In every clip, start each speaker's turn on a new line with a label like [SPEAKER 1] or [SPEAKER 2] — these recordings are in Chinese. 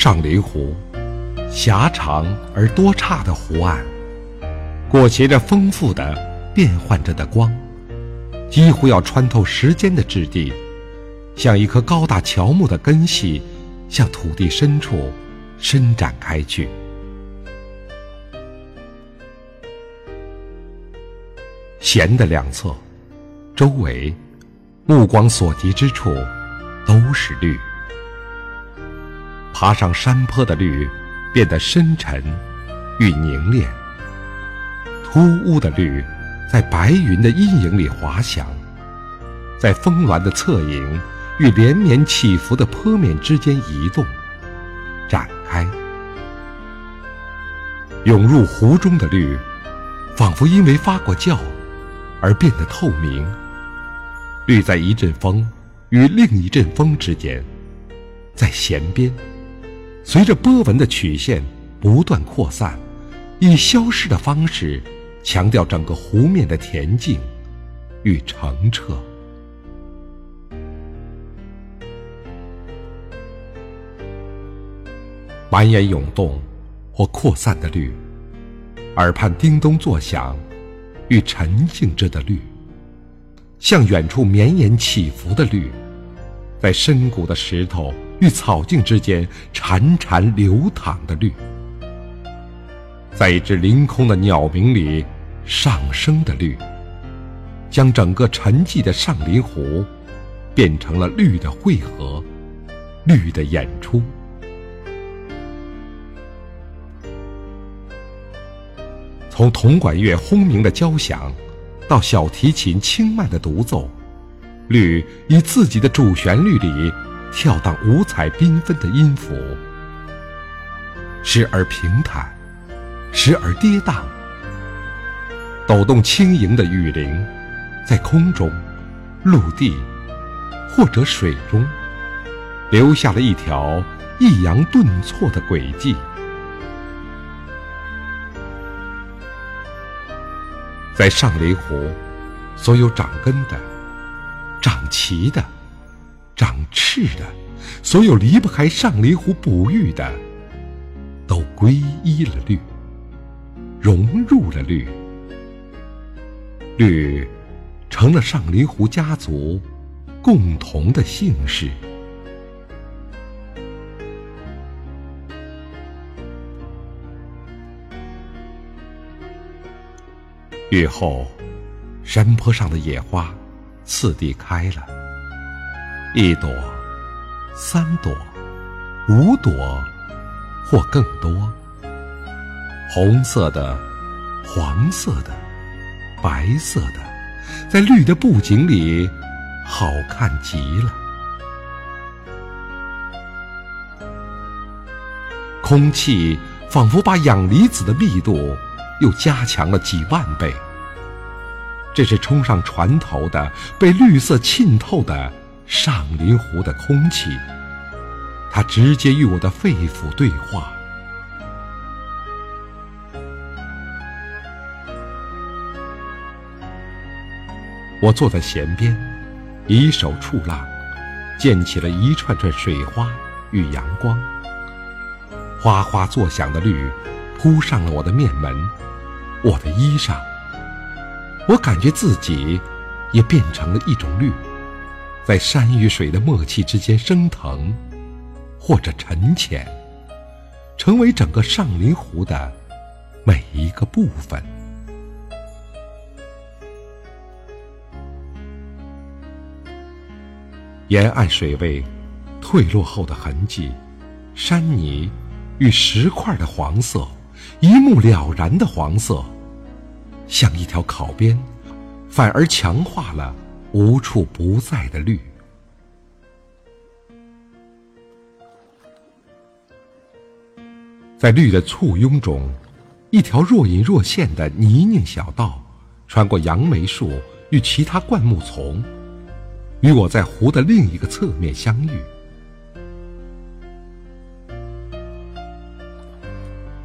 [SPEAKER 1] 上林湖，狭长而多岔的湖岸，裹挟着丰富的、变幻着的光，几乎要穿透时间的质地，像一棵高大乔木的根系，向土地深处伸展开去。弦的两侧，周围，目光所及之处，都是绿。爬上山坡的绿，变得深沉与凝练。突兀的绿，在白云的阴影里滑翔，在峰峦的侧影与连绵起伏的坡面之间移动、展开。涌入湖中的绿，仿佛因为发过酵。而变得透明。绿在一阵风与另一阵风之间，在弦边，随着波纹的曲线不断扩散，以消失的方式强调整个湖面的恬静与澄澈。蜿蜒涌动或扩散的绿，耳畔叮咚作响。与沉静着的绿，向远处绵延起伏的绿，在深谷的石头与草茎之间潺潺流淌的绿，在一只凌空的鸟鸣里上升的绿，将整个沉寂的上林湖变成了绿的汇合，绿的演出。从铜管乐轰鸣的交响，到小提琴轻慢的独奏，绿以自己的主旋律里跳荡五彩缤纷的音符，时而平坦，时而跌宕，抖动轻盈的雨铃，在空中、陆地或者水中，留下了一条抑扬顿挫的轨迹。在上林湖，所有长根的、长齐的、长翅的，所有离不开上林湖哺育的，都皈依了绿，融入了绿，绿成了上林湖家族共同的姓氏。雨后，山坡上的野花次第开了，一朵、三朵、五朵，或更多。红色的、黄色的、白色的，在绿的布景里，好看极了。空气仿佛把氧离子的密度。又加强了几万倍。这是冲上船头的、被绿色浸透的上林湖的空气，它直接与我的肺腑对话。我坐在弦边，以手触浪，溅起了一串串水花与阳光。哗哗作响的绿，扑上了我的面门。我的衣裳，我感觉自己也变成了一种绿，在山与水的默契之间升腾，或者沉潜，成为整个上林湖的每一个部分。沿岸水位退落后的痕迹，山泥与石块的黄色。一目了然的黄色，像一条考边，反而强化了无处不在的绿。在绿的簇拥中，一条若隐若现的泥泞小道，穿过杨梅树与其他灌木丛，与我在湖的另一个侧面相遇。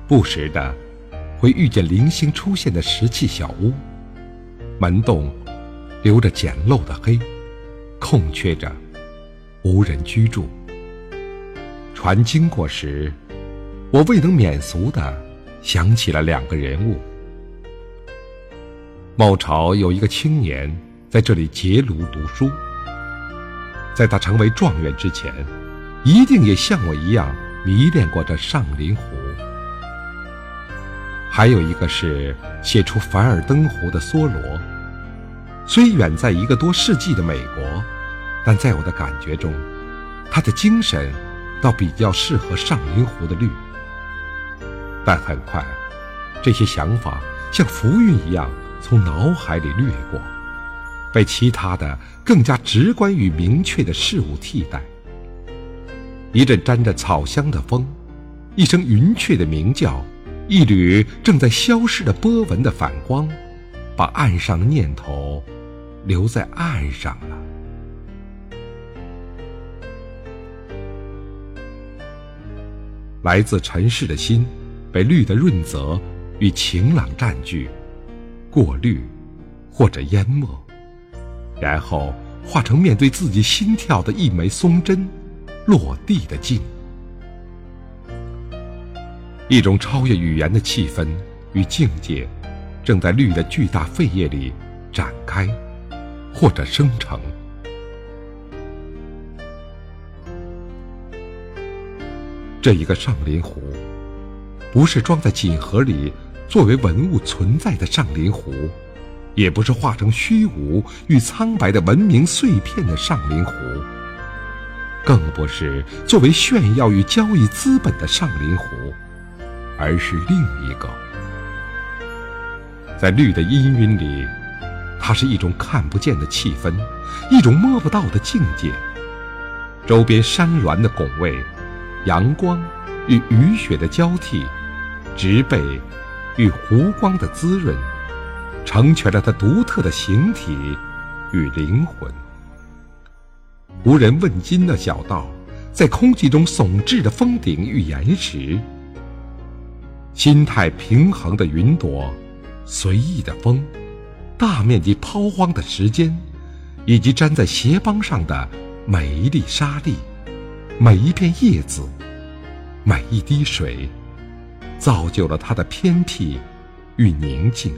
[SPEAKER 1] 不时的，会遇见零星出现的石砌小屋，门洞留着简陋的黑，空缺着，无人居住。船经过时，我未能免俗的想起了两个人物。某朝有一个青年在这里结庐读书，在他成为状元之前，一定也像我一样迷恋过这上林湖。还有一个是写出《凡尔登湖》的梭罗，虽远在一个多世纪的美国，但在我的感觉中，他的精神倒比较适合上林湖的绿。但很快，这些想法像浮云一样。从脑海里掠过，被其他的更加直观与明确的事物替代。一阵沾着草香的风，一声云雀的鸣叫，一缕正在消失的波纹的反光，把岸上念头留在岸上了。来自尘世的心，被绿的润泽与晴朗占据。过滤，或者淹没，然后化成面对自己心跳的一枚松针，落地的静。一种超越语言的气氛与境界，正在绿的巨大肺叶里展开，或者生成。这一个上林湖，不是装在锦盒里。作为文物存在的上林湖，也不是化成虚无与苍白的文明碎片的上林湖，更不是作为炫耀与交易资本的上林湖，而是另一个，在绿的氤氲里，它是一种看不见的气氛，一种摸不到的境界。周边山峦的拱卫，阳光与雨雪的交替，植被。与湖光的滋润，成全了它独特的形体与灵魂。无人问津的小道，在空气中耸峙的峰顶与岩石，心态平衡的云朵，随意的风，大面积抛荒的时间，以及粘在鞋帮上的每一粒沙粒，每一片叶子，每一滴水。造就了它的偏僻与宁静，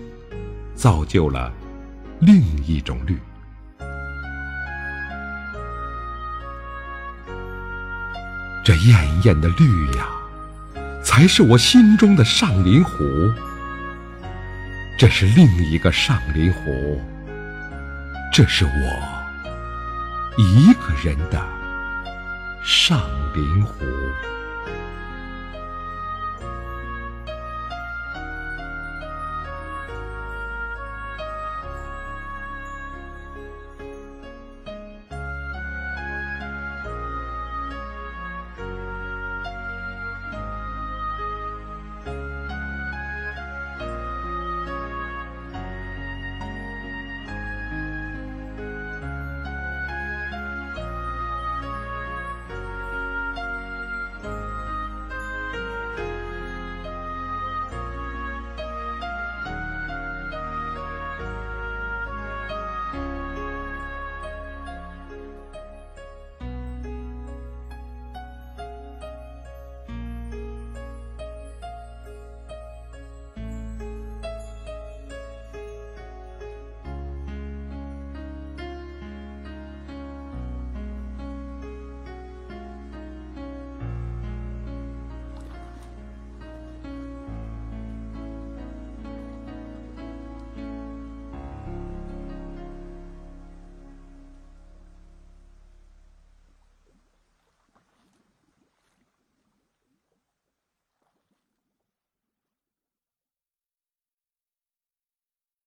[SPEAKER 1] 造就了另一种绿。这艳艳的绿呀，才是我心中的上林湖。这是另一个上林湖，这是我一个人的上林湖。